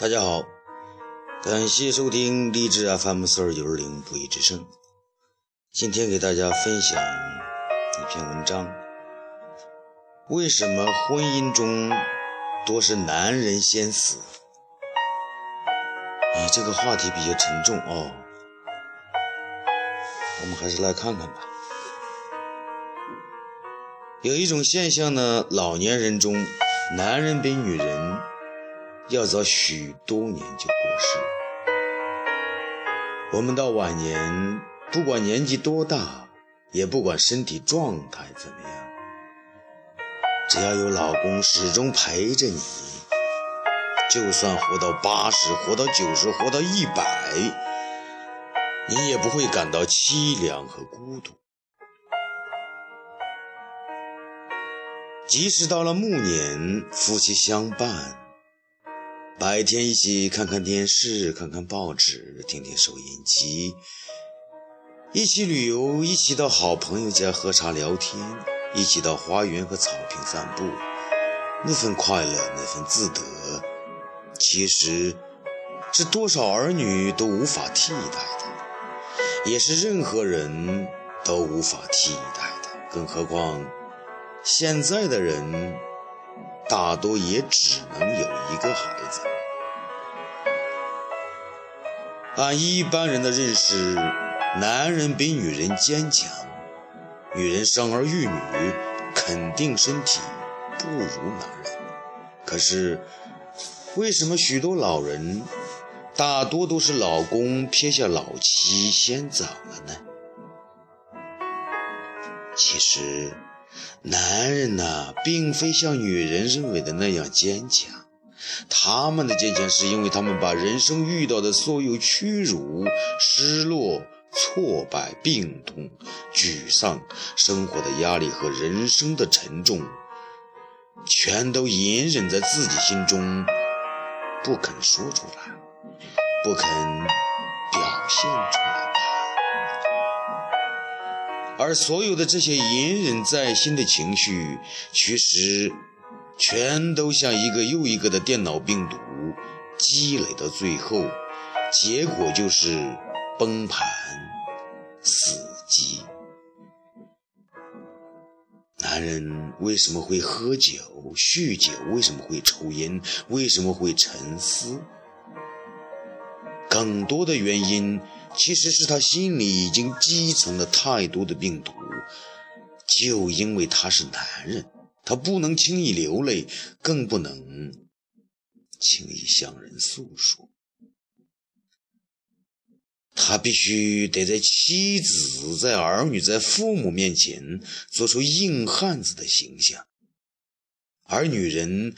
大家好，感谢收听励志 FM 四二九二零不义之声。今天给大家分享一篇文章：为什么婚姻中多是男人先死？啊，这个话题比较沉重哦，我们还是来看看吧。有一种现象呢，老年人中，男人比女人。要早许多年就过世。我们到晚年，不管年纪多大，也不管身体状态怎么样，只要有老公始终陪着你，就算活到八十、活到九十、活到一百，你也不会感到凄凉和孤独。即使到了暮年，夫妻相伴。白天一起看看电视，看看报纸，听听收音机；一起旅游，一起到好朋友家喝茶聊天，一起到花园和草坪散步。那份快乐，那份自得，其实是多少儿女都无法替代的，也是任何人都无法替代的。更何况，现在的人大多也只能有一个孩子。按一般人的认识，男人比女人坚强，女人生儿育女，肯定身体不如男人。可是，为什么许多老人，大多都是老公撇下老妻先走了呢？其实，男人呐，并非像女人认为的那样坚强。他们的坚强，是因为他们把人生遇到的所有屈辱、失落、挫败、病痛、沮丧、生活的压力和人生的沉重，全都隐忍在自己心中，不肯说出来，不肯表现出来。而所有的这些隐忍在心的情绪，其实。全都像一个又一个的电脑病毒积累到最后，结果就是崩盘、死机。男人为什么会喝酒、酗酒？为什么会抽烟？为什么会沉思？更多的原因其实是他心里已经积存了太多的病毒，就因为他是男人。他不能轻易流泪，更不能轻易向人诉说。他必须得在妻子、在儿女、在父母面前做出硬汉子的形象，而女人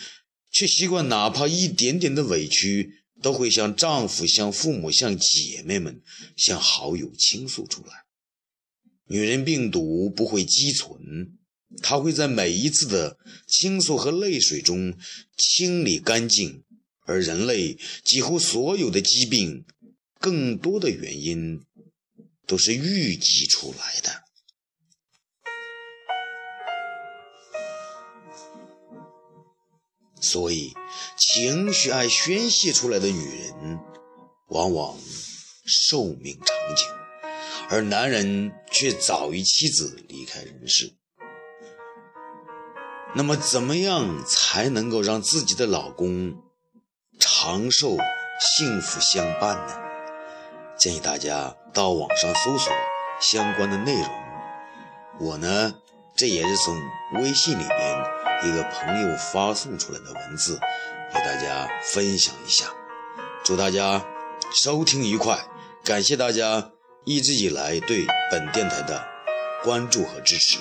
却习惯哪怕一点点的委屈，都会向丈夫、向父母、向姐妹们、向好友倾诉出来。女人病毒不会积存。他会在每一次的倾诉和泪水中清理干净，而人类几乎所有的疾病，更多的原因都是淤积出来的。所以，情绪爱宣泄出来的女人，往往寿命长久，而男人却早于妻子离开人世。那么，怎么样才能够让自己的老公长寿、幸福相伴呢？建议大家到网上搜索相关的内容。我呢，这也是从微信里边一个朋友发送出来的文字，给大家分享一下。祝大家收听愉快，感谢大家一直以来对本电台的关注和支持。